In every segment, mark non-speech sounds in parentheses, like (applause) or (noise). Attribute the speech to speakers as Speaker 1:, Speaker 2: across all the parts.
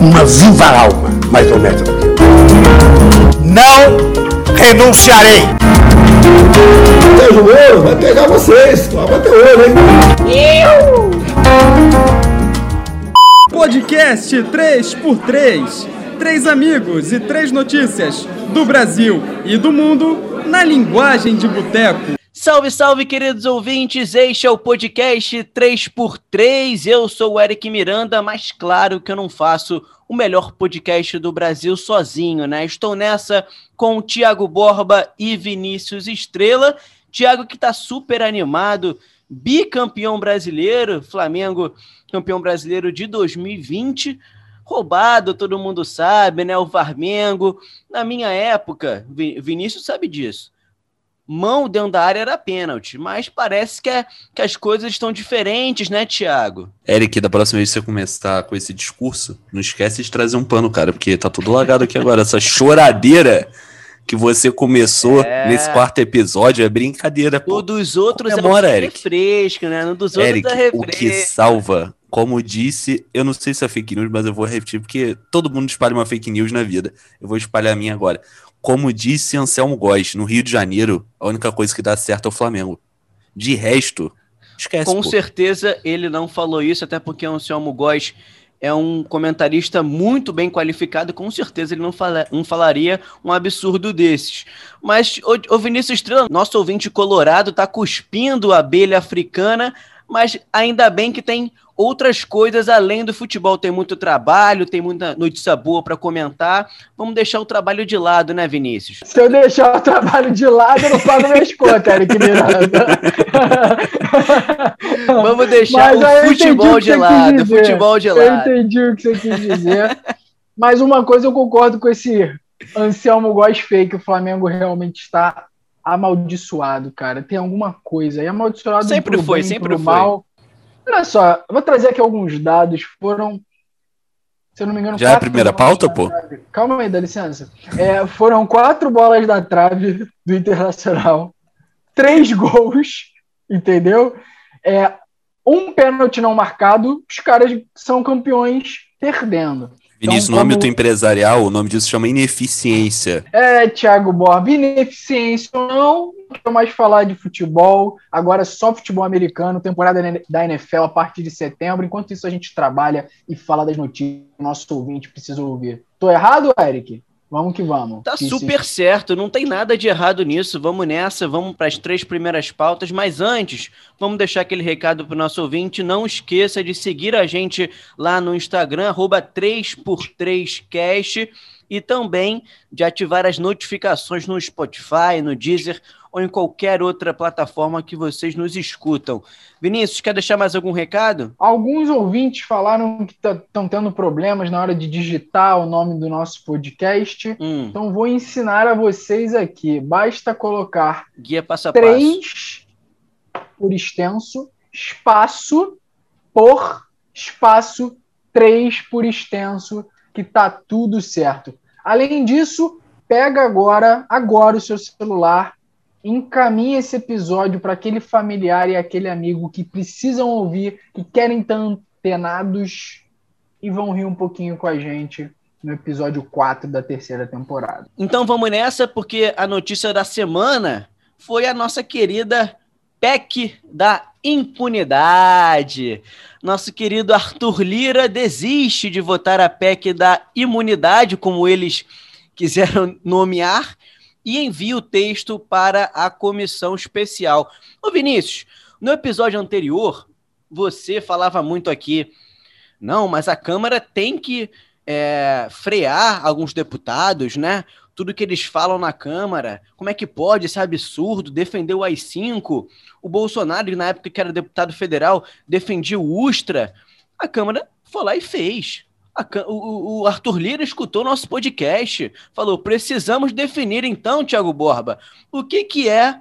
Speaker 1: uma viva alma, mais honesta do que eu. Não renunciarei.
Speaker 2: Sérgio Moro vai pegar vocês, vai ter olho, hein?
Speaker 3: Podcast 3x3. Três amigos e três notícias do Brasil e do mundo na linguagem de boteco.
Speaker 4: Salve, salve, queridos ouvintes! Este é o podcast 3x3. Eu sou o Eric Miranda, mas claro que eu não faço o melhor podcast do Brasil sozinho, né? Estou nessa com o Thiago Borba e Vinícius Estrela. Thiago que tá super animado, bicampeão brasileiro, Flamengo campeão brasileiro de 2020 roubado, todo mundo sabe, né? O Varmengo. Na minha época, Vinícius sabe disso. Mão dentro da área era pênalti, mas parece que, é, que as coisas estão diferentes, né, Thiago?
Speaker 5: Eric, da próxima vez que você começar com esse discurso, não esquece de trazer um pano, cara, porque tá tudo lagado aqui agora. Essa choradeira que você começou é... nesse quarto episódio é brincadeira, pô.
Speaker 4: O dos outros
Speaker 5: Comemora,
Speaker 4: é um
Speaker 5: Eric.
Speaker 4: refresco, né? No dos outros
Speaker 5: Eric,
Speaker 4: é refresco.
Speaker 5: o que salva como disse, eu não sei se é fake news, mas eu vou repetir, porque todo mundo espalha uma fake news na vida. Eu vou espalhar a minha agora. Como disse Anselmo Góes, no Rio de Janeiro, a única coisa que dá certo é o Flamengo. De resto, esquece.
Speaker 4: Com
Speaker 5: pô.
Speaker 4: certeza ele não falou isso, até porque o Anselmo Góes é um comentarista muito bem qualificado, com certeza ele não, fala, não falaria um absurdo desses. Mas o, o Vinícius Estrela, nosso ouvinte colorado, tá cuspindo a abelha africana, mas ainda bem que tem outras coisas além do futebol. Tem muito trabalho, tem muita notícia boa para comentar. Vamos deixar o trabalho de lado, né, Vinícius?
Speaker 6: Se eu deixar o trabalho de lado, eu não pago minhas contas, Eric Miranda. (laughs)
Speaker 4: Vamos deixar Mas, o futebol de lado. Futebol de lado.
Speaker 6: Eu entendi o que você quis dizer. Mas uma coisa eu concordo com esse Anselmo Góes fake, o Flamengo realmente está amaldiçoado, cara. Tem alguma coisa aí amaldiçoado
Speaker 4: sempre
Speaker 6: pro
Speaker 4: foi,
Speaker 6: bem,
Speaker 4: sempre
Speaker 6: pro
Speaker 4: foi.
Speaker 6: mal. Olha só, eu vou trazer aqui alguns dados. Foram, se eu não me engano,
Speaker 5: Já é a primeira pauta, pô?
Speaker 6: trave. Calma aí, dá licença. É, foram quatro bolas da trave do Internacional, três gols, (laughs) entendeu? É, um pênalti não marcado, os caras são campeões perdendo.
Speaker 5: Vinícius,
Speaker 6: Então,
Speaker 5: no âmbito
Speaker 6: como-
Speaker 5: empresarial, o nome disso chama ineficiência.
Speaker 6: É, Thiago Borba, ineficiência ou não, não quero mais falar de futebol, agora é só futebol americano, temporada da NFL a partir de setembro, enquanto isso a gente trabalha e fala das notícias que o nosso ouvinte precisa ouvir. Tô errado, Eric? Vamos que vamos.
Speaker 4: Tá
Speaker 6: Que
Speaker 4: super certo, não tem nada de errado nisso. Vamos nessa, vamos para as três primeiras pautas. Mas antes, vamos deixar aquele recado para o nosso ouvinte. Não esqueça de seguir a gente lá no Instagram, arroba 3x3cast, e também de ativar as notificações no Spotify, no Deezer ou em qualquer outra plataforma que vocês nos escutam. Vinícius, quer deixar mais algum recado?
Speaker 6: Alguns ouvintes falaram que estão tendo problemas na hora de digitar o nome do nosso podcast.
Speaker 4: Hum,
Speaker 6: Então vou ensinar a vocês aqui. Basta colocar
Speaker 4: guia passo a passo.
Speaker 6: 3 por extenso, espaço por espaço, 3 por extenso, que tá tudo certo. Além disso, pega agora, agora o seu celular, encaminha esse episódio para aquele familiar e aquele amigo que precisam ouvir, que querem estar antenados e vão rir um pouquinho com a gente no episódio 4 da terceira temporada.
Speaker 4: Então vamos nessa, porque a notícia da semana foi a nossa querida PEC da impunidade. Nosso querido Arthur Lira desiste de votar a PEC da imunidade, como eles quiseram nomear, e envia o texto para a comissão especial. Ô Vinícius, no episódio anterior, você falava muito aqui, não, mas a Câmara tem que é, frear alguns deputados, né? Tudo que eles falam na Câmara, como é que pode esse absurdo defender o AI-5? O Bolsonaro, na época que era deputado federal, defendia o Ustra. A Câmara foi lá e fez. A o, o Arthur Lira escutou nosso podcast, falou: precisamos definir então, Tiago Borba, o que, que é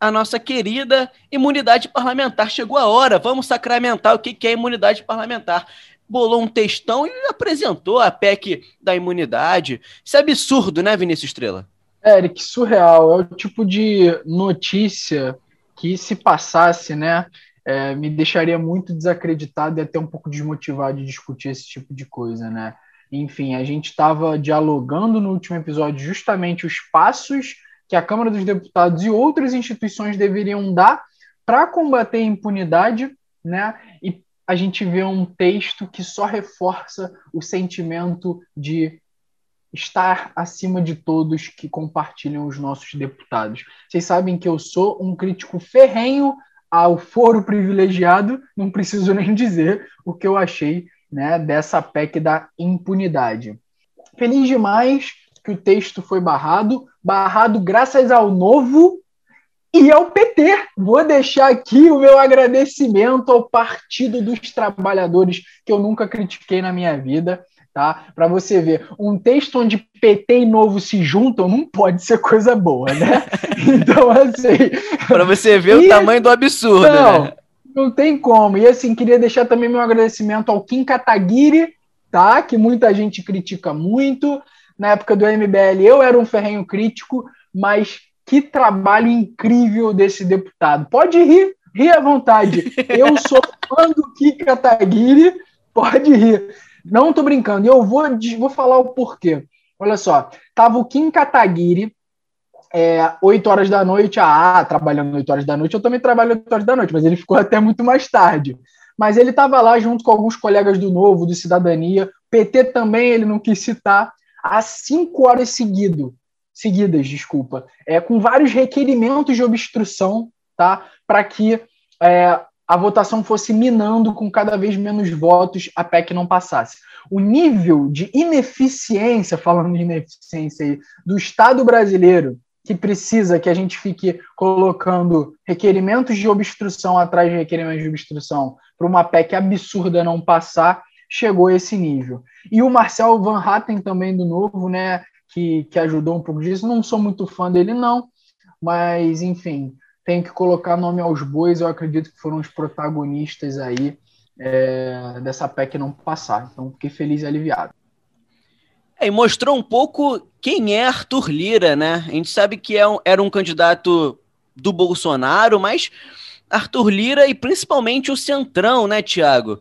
Speaker 4: a nossa querida imunidade parlamentar. Chegou a hora, vamos sacramentar o que, que é imunidade parlamentar bolou um textão e apresentou a PEC da imunidade. Isso é absurdo, né, Vinícius Estrela?
Speaker 6: Eric, surreal. É o tipo de notícia que, se passasse, né, é, me deixaria muito desacreditado e até um pouco desmotivado de discutir esse tipo de coisa, né? Enfim, a gente estava dialogando no último episódio justamente os passos que a Câmara dos Deputados e outras instituições deveriam dar para combater a impunidade, né? E a gente vê um texto que só reforça o sentimento de estar acima de todos que compartilham os nossos deputados. Vocês sabem que eu sou um crítico ferrenho ao foro privilegiado, não preciso nem dizer o que eu achei né, dessa PEC da impunidade. Feliz demais que o texto foi barrado, barrado graças ao novo e ao PT. Vou deixar aqui o meu agradecimento ao Partido dos Trabalhadores, que eu nunca critiquei na minha vida tá? Para você ver, um texto onde PT e Novo se juntam não pode ser coisa boa, né? (laughs) então, assim.
Speaker 4: Para você ver e... o tamanho do absurdo, não, né?
Speaker 6: Não tem como. E assim, queria deixar também meu agradecimento ao Kim Kataguiri, tá? Que muita gente critica muito. Na época do MBL, eu era um ferrenho crítico, mas que trabalho incrível desse deputado. Pode rir, rir à vontade. Eu (laughs) sou fã do Kim Kataguiri, pode rir. Não tô brincando. Eu vou, vou falar o porquê. Olha só, tava o Kim Kataguiri, é, 8 horas da noite, ah, trabalhando 8 horas da noite, eu também trabalho 8 horas da noite, mas ele ficou até muito mais tarde. Mas ele estava lá junto com alguns colegas do Novo, do Cidadania, PT também ele não quis citar, às 5 horas seguido, seguidas, desculpa, é, com vários requerimentos de obstrução, tá? Para que é, a votação fosse minando com cada vez menos votos a PEC não passasse. O nível de ineficiência, falando de ineficiência aí, do Estado brasileiro, que precisa que a gente fique colocando requerimentos de obstrução atrás de requerimentos de obstrução para uma PEC absurda não passar, chegou a esse nível. E o Marcel Van Hatten também do Novo, né, que, que ajudou um pouco disso, não sou muito fã dele não, mas enfim, tem que colocar nome aos bois, eu acredito que foram os protagonistas aí é, dessa PEC não passar. Então, fiquei feliz e aliviado.
Speaker 4: É, e mostrou um pouco quem é Arthur Lira, né? A gente sabe que é um, era um candidato do Bolsonaro, mas Arthur Lira e principalmente o Centrão, né, Tiago?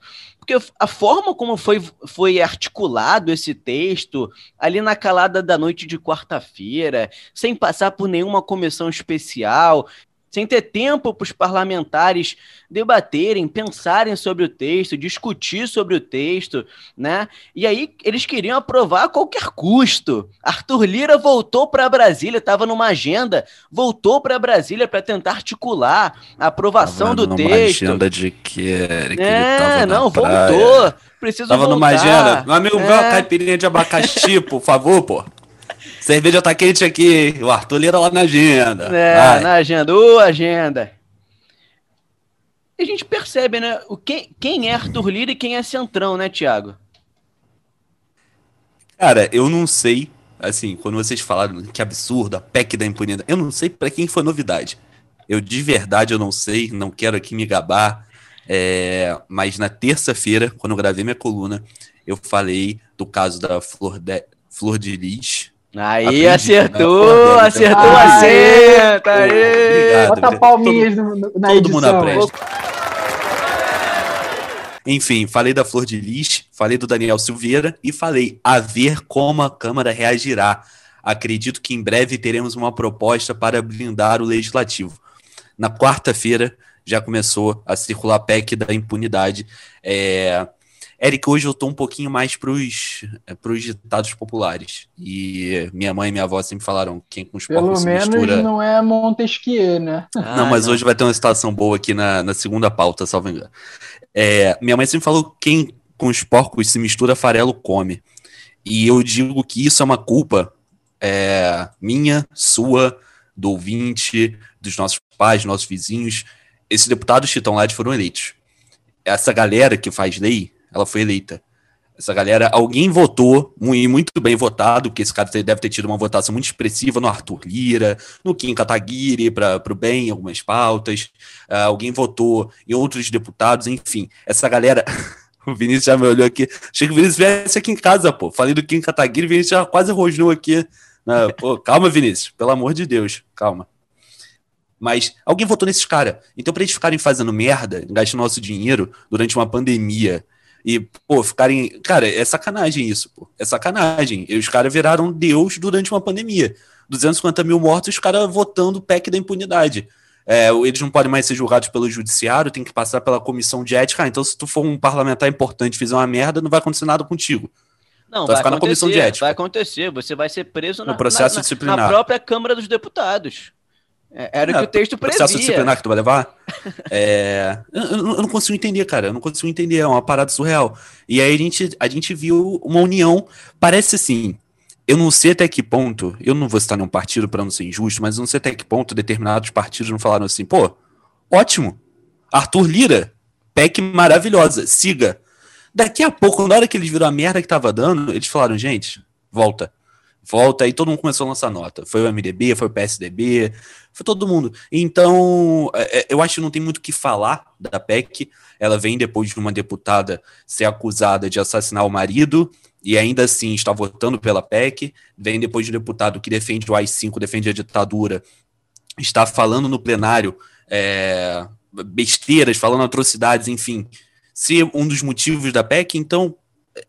Speaker 4: Porque a forma como foi, foi articulado esse texto, ali na calada da noite de quarta-feira, sem passar por nenhuma comissão especial, sem ter tempo para os parlamentares debaterem, pensarem sobre o texto, discutir sobre o texto, né? E aí eles queriam aprovar a qualquer custo. Arthur Lira voltou para Brasília, estava numa agenda, voltou para Brasília para tentar articular a aprovação do texto.
Speaker 5: agenda de que, que
Speaker 4: é, não, voltou. Preciso
Speaker 5: tava
Speaker 4: voltar.
Speaker 5: numa agenda. Meu amigo, é. caipirinha de abacaxi, por favor, pô. (laughs) Cerveja tá quente aqui. O Arthur Lira lá na agenda.
Speaker 4: É, Vai. na agenda. Ô, agenda. E a gente percebe, né? O que, quem é Arthur Lira e quem é Centrão, né, Tiago?
Speaker 5: Cara, eu não sei. Assim, quando vocês falaram que absurdo, a PEC da impunidade, eu não sei para quem foi novidade. Eu de verdade eu não sei, não quero aqui me gabar. É, mas na terça-feira, quando eu gravei minha coluna, eu falei do caso da Flor de, Flor de Lis,
Speaker 4: Aí acertou, né? acertou o acerto.
Speaker 6: Obrigado, Bota palminhas todo, no, na todo edição. mundo aprende.
Speaker 5: Enfim, falei da Flor de Lis, falei do Daniel Silveira e falei a ver como a Câmara reagirá. Acredito que em breve teremos uma proposta para blindar o legislativo. Na quarta-feira já começou a circular a PEC da impunidade. É, Eric, hoje eu tô um pouquinho mais pros, eh, pros ditados populares. E minha mãe e minha avó sempre falaram quem com os
Speaker 6: Pelo
Speaker 5: porcos
Speaker 6: menos
Speaker 5: se mistura...
Speaker 6: não é Montesquieu, né?
Speaker 5: Ah, não, mas não. hoje vai ter uma situação boa aqui na, na segunda pauta, salvo engano. É, minha mãe sempre falou quem com os porcos se mistura, farelo come. E eu digo que isso é uma culpa é, minha, sua, do ouvinte, dos nossos pais, nossos vizinhos. Esses deputados que estão lá foram eleitos. Essa galera que faz lei ela foi eleita. Essa galera, alguém votou, muito bem votado, porque esse cara deve ter tido uma votação muito expressiva no Arthur Lira, no Kim Kataguiri, para o bem, em algumas pautas. Uh, alguém votou em outros deputados, enfim. Essa galera. (laughs) o Vinícius já me olhou aqui. Achei que o Vinícius viesse aqui em casa, pô. Falei do Kim Kataguiri, o Vinícius já quase rosnou aqui. Uh, pô, calma, Vinícius, pelo amor de Deus, calma. Mas alguém votou nesses caras. Então, para eles ficarem fazendo merda, gastando nosso dinheiro durante uma pandemia, E, pô, ficarem. Cara, é sacanagem isso, pô. É sacanagem. E os caras viraram Deus durante uma pandemia. 250 mil mortos, os caras votando o PEC da impunidade. É, eles não podem mais ser julgados pelo judiciário, tem que passar pela comissão de ética. Ah, então, se tu for um parlamentar importante e fizer uma merda, não vai acontecer nada contigo.
Speaker 4: Não,
Speaker 5: vai
Speaker 4: vai
Speaker 5: ficar na comissão de ética.
Speaker 4: vai acontecer. Você vai ser preso na,
Speaker 5: No processo
Speaker 4: na- na-
Speaker 5: disciplinar.
Speaker 4: na própria Câmara dos Deputados. É, Era o que
Speaker 5: É,
Speaker 4: o texto
Speaker 5: processo
Speaker 4: previa.
Speaker 5: disciplinar que tu vai levar? É, eu, eu não consigo entender, cara. Eu não consigo entender. É uma parada surreal. E aí a gente, a gente viu uma união. Parece assim. Eu não sei até que ponto. Eu não vou citar nenhum partido para não ser injusto, mas eu não sei até que ponto determinados partidos não falaram assim, pô, ótimo. Arthur Lira, PEC maravilhosa, siga. Daqui a pouco, na hora que eles viram a merda que tava dando, eles falaram, gente, volta. Volta, aí todo mundo começou a lançar nota. Foi o MDB, foi o PSDB, foi todo mundo. Então, é, é, eu acho que não tem muito o que falar da PEC. Ela vem depois de uma deputada ser acusada de assassinar o marido e ainda assim está votando pela PEC. Vem depois de um deputado que defende o AI-5, defende a ditadura, está falando no plenário é, besteiras, falando atrocidades, enfim. Ser um dos motivos da PEC, então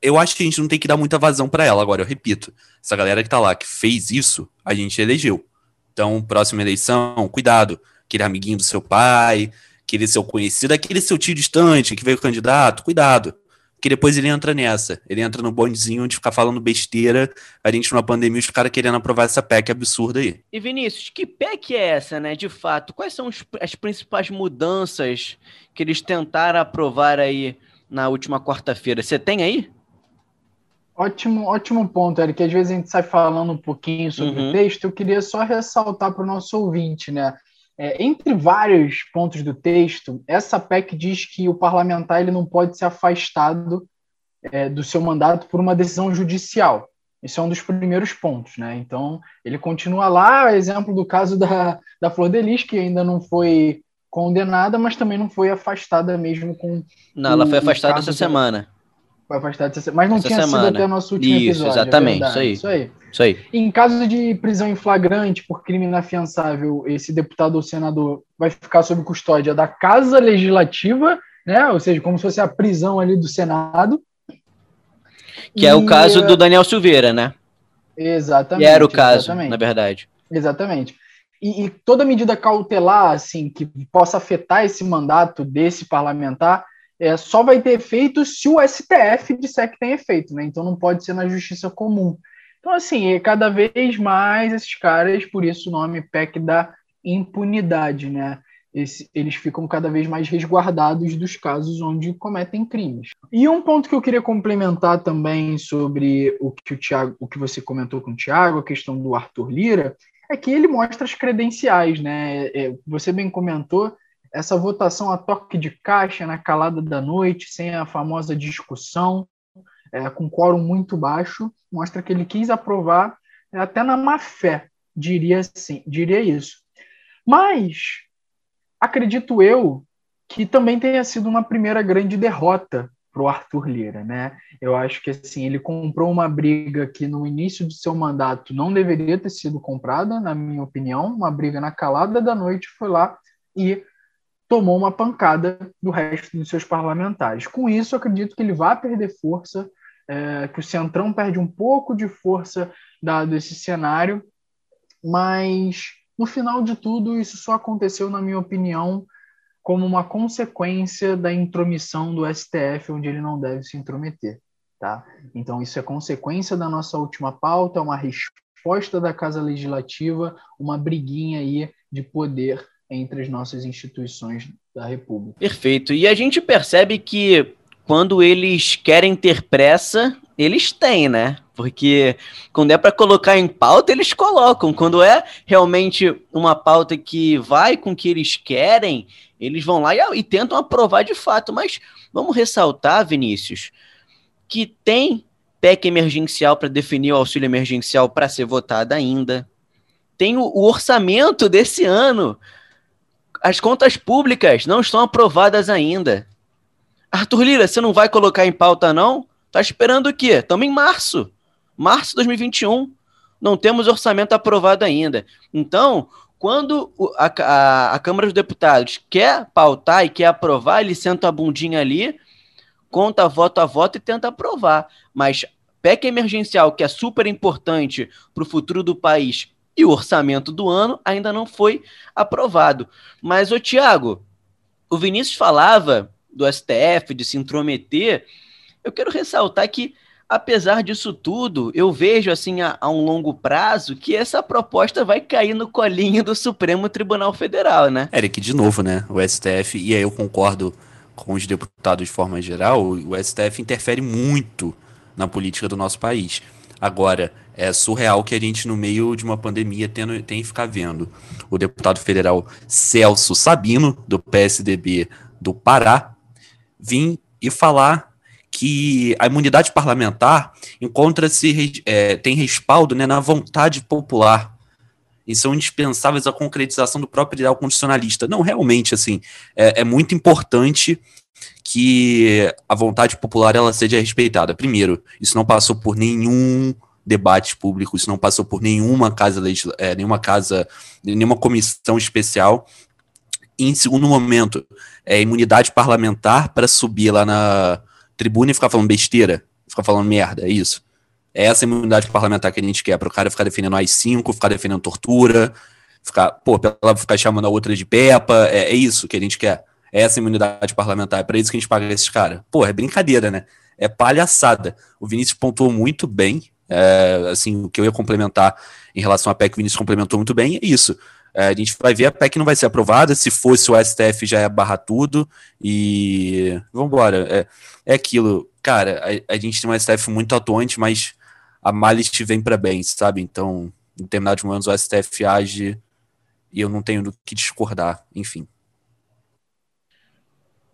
Speaker 5: eu acho que a gente não tem que dar muita vazão para ela. Agora, eu repito, essa galera que tá lá, que fez isso, a gente elegeu. Então, próxima eleição, cuidado. Aquele amiguinho do seu pai, aquele seu conhecido, aquele seu tio distante que veio candidato, cuidado. Que depois ele entra nessa. Ele entra no bondezinho de ficar falando besteira, a gente numa pandemia, os caras querendo aprovar essa PEC absurda aí.
Speaker 4: E Vinícius, que PEC é essa, né? De fato, quais são as principais mudanças que eles tentaram aprovar aí na última quarta-feira? Você tem aí?
Speaker 6: Ótimo, ótimo ponto, Eric. Às vezes a gente sai falando um pouquinho sobre
Speaker 4: Uhum.
Speaker 6: o texto. Eu queria só ressaltar para o nosso ouvinte, né? É, entre vários pontos do texto, essa PEC diz que o parlamentar ele não pode ser afastado é, do seu mandato por uma decisão judicial. Esse é um dos primeiros pontos, né? Então, ele continua lá, exemplo do caso da, da Flor de Lis, que ainda não foi condenada, mas também não foi afastada mesmo com
Speaker 4: Não, ela foi afastada essa semana.
Speaker 6: Foi afastada essa Mas não
Speaker 4: Essa
Speaker 6: tinha
Speaker 4: semana.
Speaker 6: sido até o nosso último
Speaker 4: Isso,
Speaker 6: episódio. é
Speaker 4: exatamente,
Speaker 6: verdade,
Speaker 4: isso aí.
Speaker 6: Isso aí.
Speaker 4: Isso aí.
Speaker 6: Em caso de prisão em flagrante por crime inafiançável, esse deputado ou senador vai ficar sob custódia da Casa Legislativa, né? Ou seja, como se fosse a prisão ali do Senado.
Speaker 4: Que é o
Speaker 6: E,
Speaker 4: caso do Daniel Silveira, né?
Speaker 6: Exatamente.
Speaker 4: Que era o caso,
Speaker 6: exatamente.
Speaker 4: na verdade.
Speaker 6: Exatamente. E, e toda medida cautelar, assim, que possa afetar esse mandato desse parlamentar, é, só vai ter efeito se o STF disser que tem efeito, né? Então não pode ser na justiça comum. Então, assim, é cada vez mais esses caras, por isso o nome PEC da impunidade, né? Esse- eles ficam cada vez mais resguardados dos casos onde cometem crimes. E um ponto que eu queria complementar também sobre o que, o Thiago, o que você comentou com o Tiago, a questão do Arthur Lira, é que ele mostra as credenciais, né? É, você bem comentou, essa votação a toque de caixa, na calada da noite, sem a famosa discussão, é, com quórum muito baixo, mostra que ele quis aprovar é, até na má fé, diria assim, diria isso. Mas acredito eu que também tenha sido uma primeira grande derrota para o Arthur Lira, né? Eu acho que assim ele comprou uma briga que no início do seu mandato não deveria ter sido comprada, na minha opinião, uma briga na calada da noite, foi lá e tomou uma pancada do resto dos seus parlamentares. Com isso, acredito que ele vai perder força, é, que o Centrão perde um pouco de força dado esse cenário, mas no final de tudo, isso só aconteceu, na minha opinião, como uma consequência da intromissão do STF, onde ele não deve se intrometer. Tá? Então, isso é consequência da nossa última pauta, uma resposta da Casa Legislativa, uma briguinha aí de poder entre as nossas instituições da República.
Speaker 4: Perfeito. E a gente percebe que quando eles querem ter pressa, eles têm, né? Porque quando é para colocar em pauta, eles colocam. Quando é realmente uma pauta que vai com o que eles querem, eles vão lá e, e tentam aprovar de fato. Mas vamos ressaltar, Vinícius, que tem PEC emergencial para definir o auxílio emergencial para ser votado ainda. Tem o, o orçamento desse ano. As contas públicas não estão aprovadas ainda. Arthur Lira, você não vai colocar em pauta, não? Tá esperando o quê? Estamos em março. Março de 2021. Não temos orçamento aprovado ainda. Então, quando a, a- a Câmara dos Deputados quer pautar e quer aprovar, ele senta a bundinha ali, conta voto a voto e tenta aprovar. Mas PEC emergencial, que é super importante para o futuro do país e o orçamento do ano, ainda não foi aprovado. Mas, ô Tiago, o Vinícius falava do STF, de se intrometer. Eu quero ressaltar que apesar disso tudo, eu vejo assim a, a, um longo prazo que essa proposta vai cair no colinho do Supremo Tribunal Federal, né?
Speaker 5: Eric, de novo, né? O STF, e aí eu concordo com os deputados de forma geral, o STF interfere muito na política do nosso país. Agora, é surreal que a gente, no meio de uma pandemia, tenha, que ficar vendo o deputado federal Celso Sabino, do PSDB do Pará, vir e falar que a imunidade parlamentar encontra-se, é, tem respaldo né, na vontade popular e são indispensáveis à concretização do próprio ideal constitucionalista. Não, realmente, assim, é, é, muito importante que a vontade popular ela seja respeitada. Primeiro, isso não passou por nenhum debate público, isso não passou por nenhuma casa, é, nenhuma casa, nenhuma comissão especial. E, em segundo momento, é imunidade parlamentar para subir lá na, tribuna e ficar falando besteira, ficar falando merda, é isso. É essa imunidade parlamentar que a gente quer, para o cara ficar defendendo as 5 ficar defendendo tortura, ficar, pô, ela ficar chamando a outra de Pepa, é, é isso que a gente quer. É essa imunidade parlamentar, é para isso que a gente paga esses caras. Pô, é brincadeira, né? É palhaçada. O Vinícius pontuou muito bem, é, assim, o que eu ia complementar em relação à PEC, o Vinícius complementou muito bem, é isso. É, a gente vai ver, a PEC não vai ser aprovada, se fosse o STF já ia barrar tudo, e vamos embora. É, é aquilo, cara, a, a, gente tem um STF muito atuante, mas a Malist vem para bem, sabe? Então, em determinados momentos o STF age e eu não tenho do que discordar, enfim.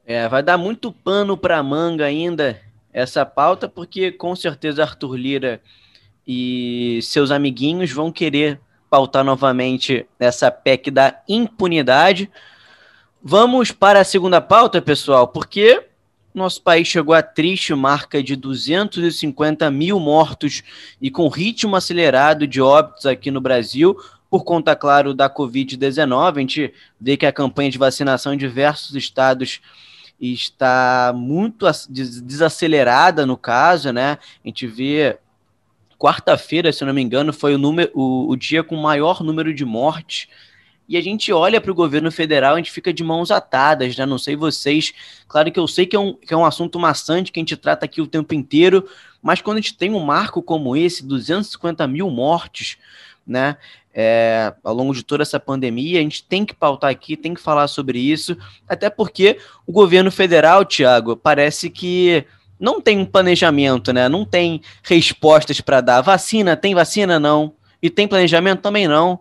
Speaker 4: É, vai dar muito pano para manga ainda essa pauta, porque com certeza Arthur Lira e seus amiguinhos vão querer pautar novamente essa PEC da impunidade. Vamos para a segunda pauta, pessoal, porque nosso país chegou à triste marca de 250 mil mortos e com ritmo acelerado de óbitos aqui no Brasil, por conta, claro, da Covid-19. A gente vê que a campanha de vacinação em diversos estados está muito desacelerada no caso, né? A gente vê quarta-feira, se não me engano, foi o, número, o, o dia com maior número de mortes. E a gente olha para o governo federal, a gente fica de mãos atadas, né? Não sei vocês. Claro que eu sei que é, um, que é um assunto maçante que a gente trata aqui o tempo inteiro, mas quando a gente tem um marco como esse, 250 mil mortes, né? É, ao longo de toda essa pandemia, a gente tem que pautar aqui, tem que falar sobre isso, até porque o governo federal, Tiago, parece que não tem um planejamento, né? Não tem respostas para dar. Vacina, tem vacina? Não. E tem planejamento? Também não.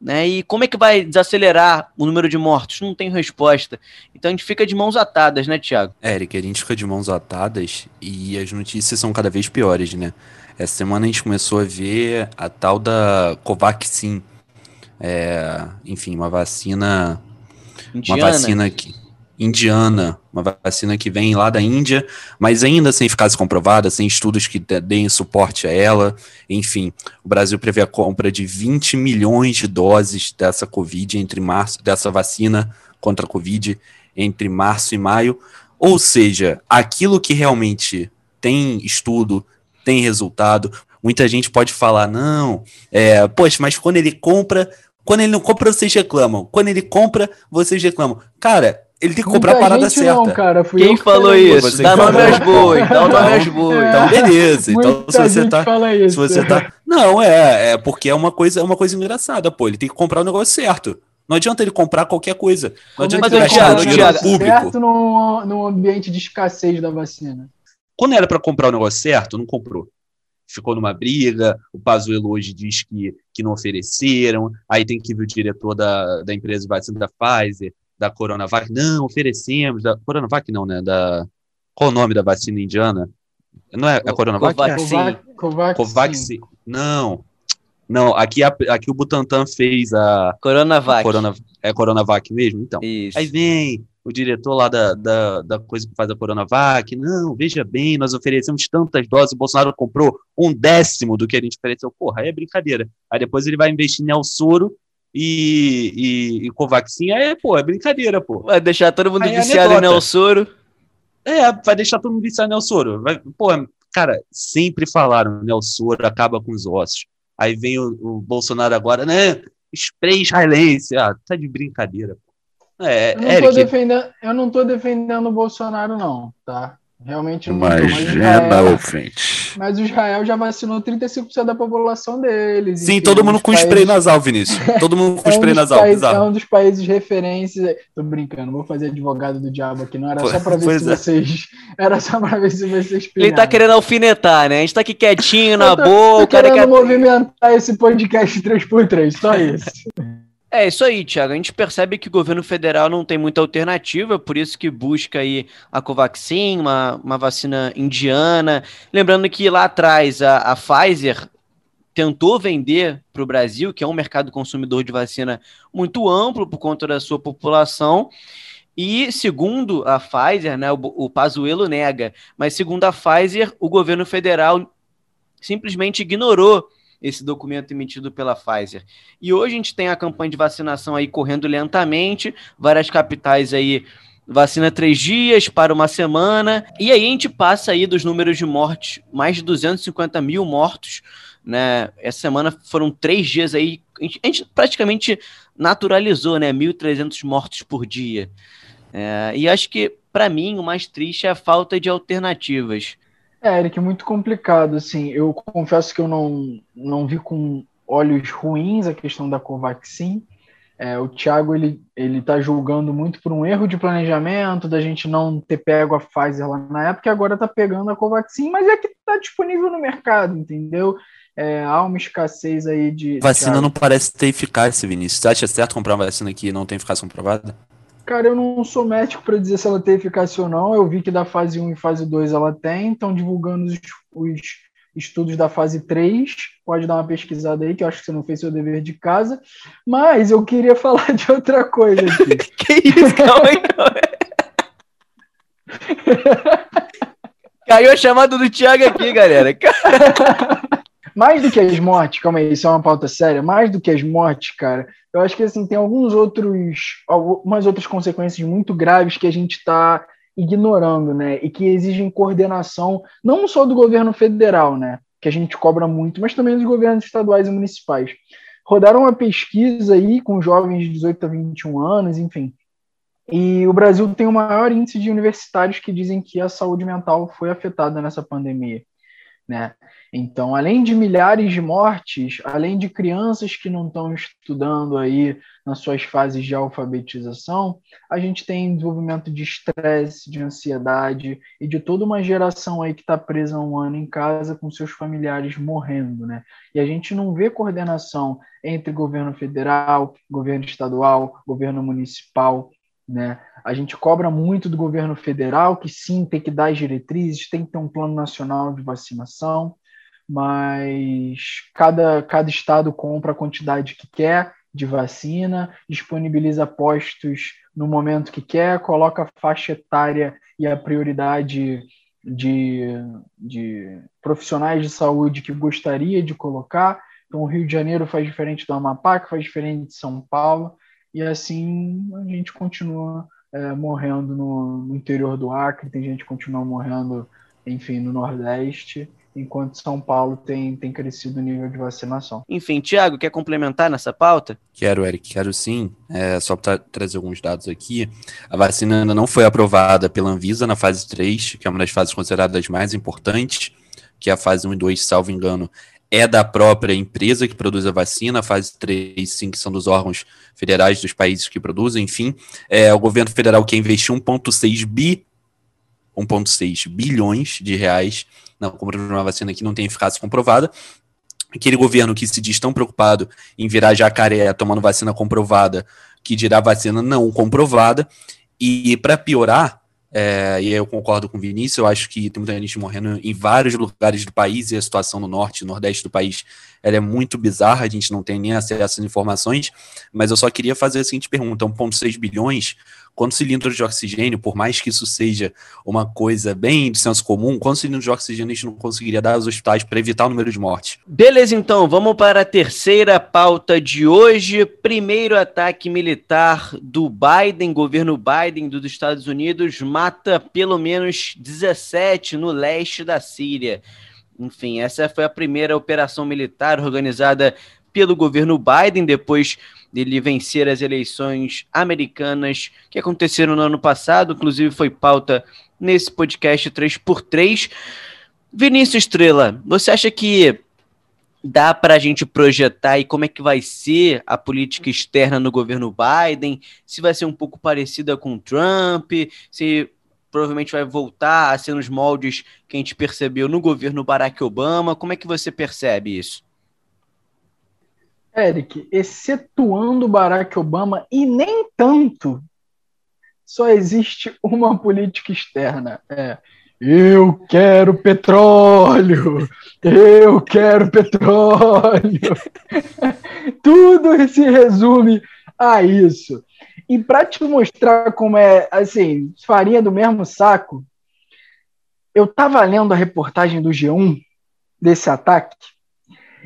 Speaker 4: Né? E como é que vai desacelerar o número de mortos? Não tem resposta. Então a gente fica de mãos atadas, né, Tiago?
Speaker 5: É, Eric, a gente fica de mãos atadas e as notícias são cada vez piores, né? Essa semana a gente começou a ver a tal da Covaxin. É, enfim, uma vacina. Indiana. Uma vacina que indiana, uma vacina que vem lá da Índia, mas ainda sem eficácia comprovada, sem estudos que deem suporte a ela. Enfim, o Brasil prevê a compra de 20 milhões de doses dessa Covid entre março, dessa vacina contra a Covid entre março e maio. Ou seja, aquilo que realmente tem estudo, tem resultado. Muita gente pode falar, não, é, poxa, mas quando ele compra, quando ele não compra, vocês reclamam. Quando ele compra, vocês reclamam. Cara, ele tem que comprar a parada certa. Não,
Speaker 4: cara, Quem falou isso? Dá nome aos bois, dá nome aos bois.
Speaker 5: Então, beleza. Então, se você tá. Se você tá. Não, é, é porque é uma coisa, é uma coisa engraçada, pô. Ele tem que comprar o negócio certo. Não adianta ele comprar qualquer coisa. Não adianta ele gastar dinheiro público.
Speaker 6: certo no, no ambiente de escassez da vacina.
Speaker 5: Quando era para comprar o negócio certo, não comprou. Ficou numa briga, o Pazuello hoje diz que, que não ofereceram, aí tem que vir o diretor da, da empresa de vacina da Pfizer, da Coronavac. Não, oferecemos. Da Coronavac não, né? Da, qual o nome da vacina indiana? Não é a Coronavac?
Speaker 6: Covaxin. Covaxin.
Speaker 5: Covaxin. Não. Não, aqui, aqui o Butantan fez a.
Speaker 4: Coronavac.
Speaker 5: Corona, é Coronavac mesmo? Então. Isso. Aí vem o diretor lá da, da, da coisa que faz a Coronavac. Não, veja bem, nós oferecemos tantas doses, o Bolsonaro comprou um décimo do que a gente ofereceu. Porra, aí é brincadeira. Aí depois ele vai investir em Soro e, e, e Covaxin, é, pô, é brincadeira, pô.
Speaker 4: Vai deixar todo mundo aí é viciado é em Nelsoro.
Speaker 5: É, vai deixar todo mundo viciado no soro. Vai, pô, cara, sempre falaram, né? O soro acaba com os ossos. Aí vem o, o Bolsonaro agora, né? Spray israelense. Ah, tá de brincadeira.
Speaker 6: É, eu, não Eric... defendendo, eu não tô defendendo o Bolsonaro, não, tá? Realmente não
Speaker 1: Imagina o frente.
Speaker 6: Mas o Israel já vacinou 35% da população deles.
Speaker 5: Sim, todo mundo com países... spray nasal, Vinícius. Todo mundo com (laughs) é um spray nasal.
Speaker 6: Países, é um dos países referência. Tô brincando, vou fazer advogado do diabo aqui. Não era só para ver se é. vocês. Era só para ver se vocês
Speaker 4: pilharam. Ele tá querendo alfinetar, né? A gente tá aqui quietinho (laughs) na tô, boa. Tô
Speaker 6: o cara querendo quer... movimentar esse podcast 3x3, só isso. (laughs)
Speaker 4: É isso aí, Thiago. A gente percebe que o governo federal não tem muita alternativa, por isso que busca aí a Covaxin, uma, uma vacina indiana. Lembrando que lá atrás a, a Pfizer tentou vender para o Brasil, que é um mercado consumidor de vacina muito amplo por conta da sua população. E segundo a Pfizer, né, o, o Pazuello nega, mas segundo a Pfizer, o governo federal simplesmente ignorou esse documento emitido pela Pfizer. E hoje a gente tem a campanha de vacinação aí correndo lentamente, várias capitais aí vacina três dias para uma semana, e aí a gente passa aí dos números de mortes, mais de 250 mil mortos, né? Essa semana foram três dias aí, a gente, a gente praticamente naturalizou, né? 1.300 mortos por dia. É, e acho que, para mim, o mais triste é a falta de alternativas.
Speaker 6: É, Eric, muito complicado, assim, eu confesso que eu não, não vi com olhos ruins a questão da Covaxin, é, o Thiago, ele, ele tá julgando muito por um erro de planejamento, da gente não ter pego a Pfizer lá na época, e agora tá pegando a Covaxin, mas é que tá disponível no mercado, entendeu? É, há uma escassez aí de...
Speaker 5: Vacina Thiago. não parece ter eficácia, Vinícius. Você acha certo comprar uma vacina que não tem eficácia comprovada?
Speaker 6: Cara, eu não sou médico para dizer se ela tem eficácia ou não. Eu vi que da fase 1 e fase 2 ela tem, estão divulgando os, os, estudos da fase 3. Pode dar uma pesquisada aí, que eu acho que você não fez seu dever de casa. Mas eu queria (laughs) falar de outra coisa aqui. (laughs)
Speaker 4: que isso? Calma aí. (laughs) Caiu a chamada do Thiago aqui, galera.
Speaker 6: Mais do que as mortes, calma aí, isso é uma pauta séria, mais do que as mortes, cara, eu acho que assim, tem alguns outros, algumas outras consequências muito graves que a gente está ignorando, né? E que exigem coordenação, não só do governo federal, né? Que a gente cobra muito, mas também dos governos estaduais e municipais. Rodaram uma pesquisa aí com jovens de 18 a 21 anos, enfim. E o Brasil tem o maior índice de universitários que dizem que a saúde mental foi afetada nessa pandemia, né? Então, além de milhares de mortes, além de crianças que não estão estudando aí nas suas fases de alfabetização, a gente tem desenvolvimento de estresse, de ansiedade e de toda uma geração aí que está presa um ano em casa com seus familiares morrendo, né? E a gente não vê coordenação entre governo federal, governo estadual, governo municipal, né? A gente cobra muito do governo federal, que sim, tem que dar as diretrizes, tem que ter um plano nacional de vacinação, mas cada, cada estado compra a quantidade que quer de vacina, disponibiliza postos no momento que quer, coloca a faixa etária e a prioridade de, de profissionais de saúde que gostaria de colocar. Então, o Rio de Janeiro faz diferente do Amapá, que faz diferente de São Paulo, e assim a gente continua é, morrendo no, no interior do Acre, tem gente que continua morrendo, enfim, no Nordeste enquanto São Paulo tem, tem crescido o nível de vacinação.
Speaker 4: Enfim, Tiago, quer complementar nessa pauta?
Speaker 5: Quero, Eric, quero sim. É, só para trazer alguns dados aqui. A vacina ainda não foi aprovada pela Anvisa na fase 3, que é uma das fases consideradas mais importantes, que é a fase 1 e 2, salvo engano, é da própria empresa que produz a vacina, fase 3, sim, que são dos órgãos federais dos países que produzem, enfim. É o governo federal que investiu 1,6 bi 1,6 bilhões de reais na compra de uma vacina que não tem eficácia comprovada. Aquele governo que se diz tão preocupado em virar jacaré tomando vacina comprovada, que dirá vacina não comprovada. E para piorar, é, e eu concordo com o Vinícius, eu acho que tem muita gente morrendo em vários lugares do país e a situação no norte e nordeste do país ela é muito bizarra, a gente não tem nem acesso às informações, mas eu só queria fazer a seguinte pergunta: 1,6 bilhões quantos cilindros de oxigênio, por mais que isso seja uma coisa bem de senso comum, quantos cilindros de oxigênio a gente não conseguiria dar aos hospitais para evitar o número de mortes?
Speaker 4: Beleza, então, vamos para a terceira pauta de hoje. Primeiro ataque militar do Biden, governo Biden dos Estados Unidos, mata pelo menos 17 no leste da Síria. Enfim, essa foi a primeira operação militar organizada pelo governo Biden depois dele vencer as eleições americanas que aconteceram no ano passado, inclusive foi pauta nesse podcast 3x3. Vinícius Estrela, você acha que dá para a gente projetar e como é que vai ser a política externa no governo Biden? Se vai ser um pouco parecida com Trump, se provavelmente vai voltar a ser nos moldes que a gente percebeu no governo Barack Obama. Como é que você percebe isso?
Speaker 6: Eric, excetuando Barack Obama, e nem tanto, só existe uma política externa. É, eu quero petróleo! Eu quero petróleo! (laughs) Tudo se resume a isso. E para te mostrar como é, assim, farinha do mesmo saco, eu estava lendo a reportagem do G1 desse ataque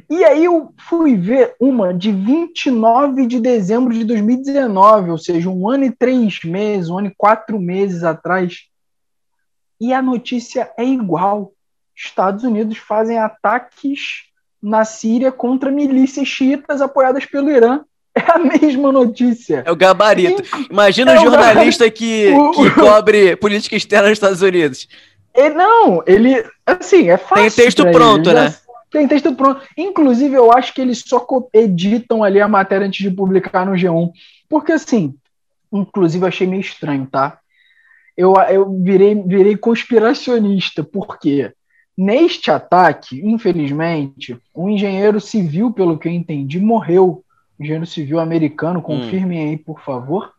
Speaker 6: e aí eu fui ver uma de 29 de dezembro de 2019, ou seja, um ano e três meses, um ano e quatro meses atrás. E a notícia é igual. Estados Unidos fazem ataques na Síria contra milícias xiitas apoiadas pelo Irã. É a mesma notícia.
Speaker 4: É o gabarito. Imagina é um jornalista que, que cobre política externa nos Estados Unidos.
Speaker 6: Ele, não, ele. Assim, é fácil.
Speaker 4: Tem texto pronto, ele, né?
Speaker 6: Tem texto pronto. Inclusive, eu acho que eles só editam ali a matéria antes de publicar no G1. Porque, assim, inclusive, achei meio estranho, tá? Eu, eu virei, virei conspiracionista, porque neste ataque, infelizmente, um engenheiro civil, pelo que eu entendi, morreu. engenheiro civil americano, confirmem hum. aí, por favor.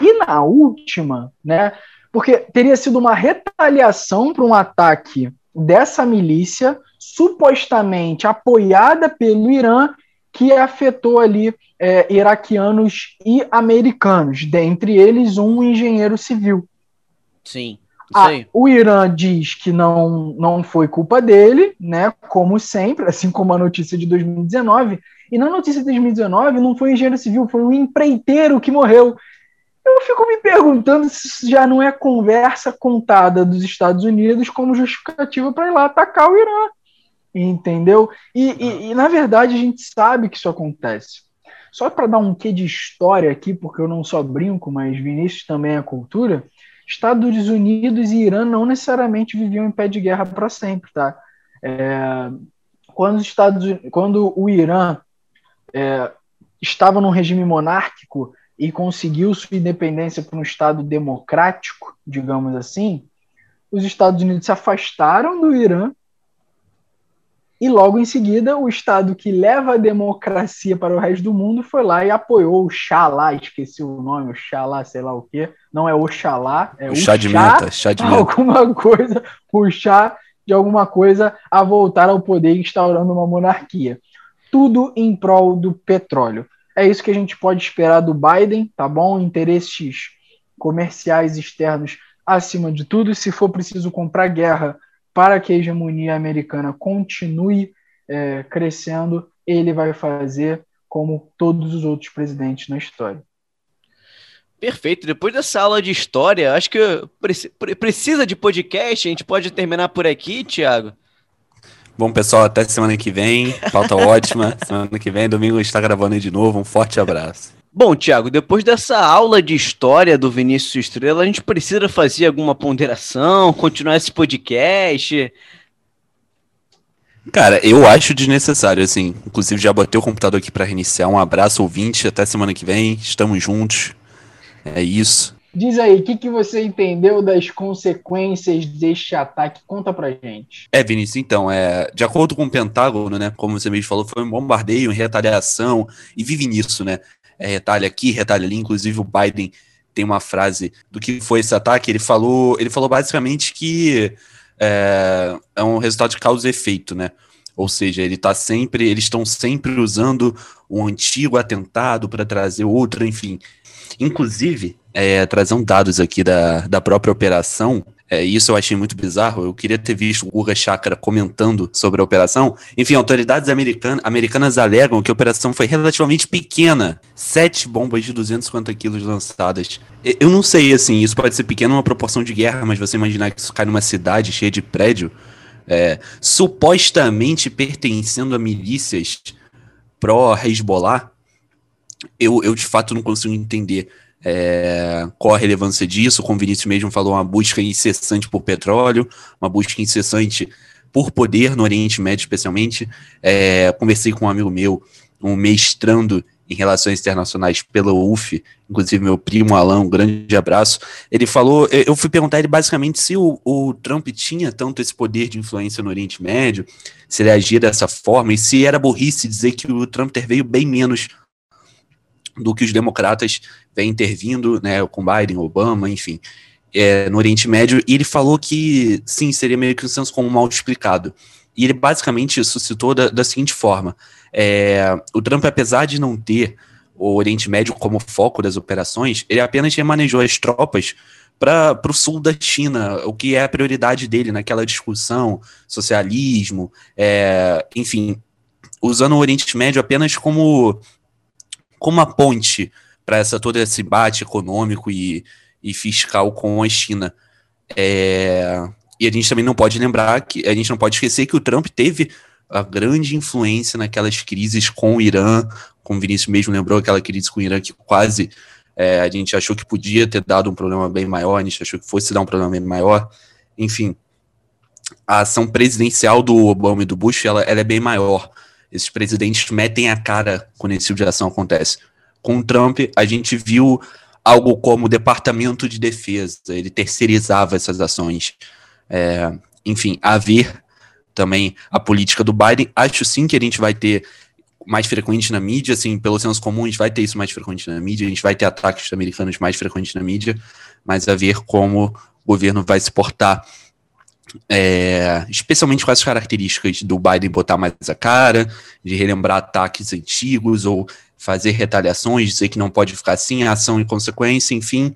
Speaker 6: E na última, né? Porque teria sido uma retaliação para um ataque dessa milícia supostamente apoiada pelo Irã, que afetou ali é, iraquianos e americanos, dentre eles um engenheiro civil.
Speaker 4: Sim.
Speaker 6: Ah, o Irã diz que não, não foi culpa dele, né? Como sempre, (laughs) assim como a notícia de 2019. E na notícia de 2019 não foi um engenheiro civil, foi um empreiteiro que morreu. Eu fico me perguntando se isso já não é conversa contada dos Estados Unidos como justificativa para ir lá atacar o Irã. Entendeu? E, e, e, na verdade a gente sabe que isso acontece. Só para dar um quê de história aqui, porque eu não só brinco, mas Vinícius também é cultura. Estados Unidos e Irã não necessariamente viviam em pé de guerra para sempre, tá? É, quando, os Estados, quando o Irã é, estava num regime monárquico e conseguiu sua independência para um Estado democrático, digamos assim, os Estados Unidos se afastaram do Irã e logo em seguida, o Estado que leva a democracia para o resto do mundo foi lá e apoiou o Xalá, esqueci o nome, o Xalá, sei lá o quê. Não é Oxalá, é o, o
Speaker 5: chá de menta, chá de (laughs) menta.
Speaker 6: Alguma coisa, o chá de alguma coisa a voltar ao poder instaurando uma monarquia. Tudo em prol do petróleo. É isso que a gente pode esperar do Biden, tá bom? Interesses comerciais externos acima de tudo. Se for preciso comprar guerra para que a hegemonia americana continue é, crescendo, ele vai fazer como todos os outros presidentes na história.
Speaker 4: Perfeito. Depois dessa aula de história, acho que precisa de podcast. A gente pode terminar por aqui, Thiago.
Speaker 5: Bom, pessoal, até semana que vem. Pauta ótima. (laughs) Semana que vem, domingo, a gente está gravando aí de novo. Um forte abraço.
Speaker 4: Bom, Tiago, depois dessa aula de história do Vinícius Estrela, a gente precisa fazer alguma ponderação, continuar esse podcast?
Speaker 5: Cara, eu acho desnecessário, assim. Inclusive, já botei o computador aqui para reiniciar. Um abraço, ouvinte. Até semana que vem. Estamos juntos. É isso.
Speaker 6: Diz aí, o que, que você entendeu das consequências deste ataque? Conta pra gente.
Speaker 5: É, Vinícius, então, é, de acordo com o Pentágono, né, como você mesmo falou, foi um bombardeio, uma retaliação, e vive nisso, né? É, retalha aqui, retalha ali. Inclusive, o Biden tem uma frase do que foi esse ataque. Ele falou, ele falou basicamente que é, é um resultado de causa e efeito, né? Ou seja, ele tá sempre, eles estão sempre usando um antigo atentado para trazer outro, enfim. Inclusive, é, trazendo dados aqui da, da própria operação. É, isso eu achei muito bizarro. Eu queria ter visto o Guga Chakra comentando sobre a operação. Enfim, autoridades americanas, americanas alegam que a operação foi relativamente pequena. Sete bombas de 250 quilos lançadas. Eu não sei, assim, isso pode ser pequeno numa proporção de guerra, mas você imaginar que isso cai numa cidade cheia de prédio, é, supostamente pertencendo a milícias pró-Hezbollah, eu, eu de fato não consigo entender é, qual a relevância disso. Como o Vinícius mesmo falou, uma busca incessante por petróleo, uma busca incessante por poder no Oriente Médio, especialmente. É, conversei com um amigo meu, um mestrando em Relações Internacionais pela UF, inclusive meu primo Alan, um grande abraço. Ele falou, eu fui perguntar ele basicamente se o, o, Trump tinha tanto esse poder de influência no Oriente Médio, se ele agia dessa forma, e se era burrice dizer que o Trump interveio bem menos do que os democratas vêm intervindo, né, com Biden, Obama, enfim, é, no Oriente Médio, e ele falou que, sim, seria meio que um senso comum mal explicado. E ele basicamente suscitou da, da seguinte forma, é, o Trump, apesar de não ter o Oriente Médio como foco das operações, ele apenas remanejou as tropas para o sul da China, o que é a prioridade dele naquela discussão, socialismo, é, enfim, usando o Oriente Médio apenas como como a ponte para essa todo esse embate econômico e, e fiscal com a China. É, e a gente também não pode lembrar que a gente não pode esquecer que o Trump teve a grande influência naquelas crises com o Irã, como o Vinícius mesmo lembrou, aquela crise com o Irã que quase é, a gente achou que podia ter dado um problema bem maior, a gente achou que fosse dar um problema bem maior. Enfim, a ação presidencial do Obama e do Bush ela, ela é bem maior esses presidentes metem a cara quando esse tipo de ação acontece. Com o Trump, a gente viu algo como o Departamento de Defesa, ele terceirizava essas ações. É, enfim, a ver também a política do Biden. Acho sim que a gente vai ter mais frequente na mídia, assim, pelo senso comum, a gente vai ter isso mais frequente na mídia, a gente vai ter ataques americanos mais frequentes na mídia, mas a ver como o governo vai se portar é, especialmente com as características do Biden botar mais a cara, de relembrar ataques antigos ou fazer retaliações, dizer que não pode ficar assim, ação e consequência, enfim,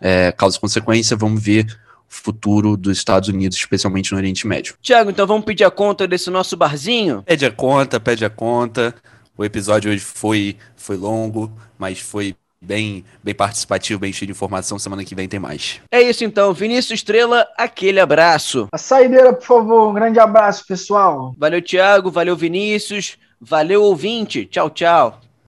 Speaker 5: é, causa e consequência, vamos ver o futuro dos Estados Unidos, especialmente no Oriente Médio.
Speaker 4: Tiago, então vamos pedir a conta desse nosso barzinho?
Speaker 5: Pede a conta, pede a conta. O episódio hoje foi, foi longo, mas foi bem, bem participativo, bem cheio de informação. Semana que vem tem mais.
Speaker 4: É isso então, Vinícius Estrela, aquele abraço.
Speaker 6: A saideira, por favor, um grande abraço, pessoal.
Speaker 4: Valeu, Thiago, valeu, Vinícius, valeu, ouvinte. Tchau, tchau.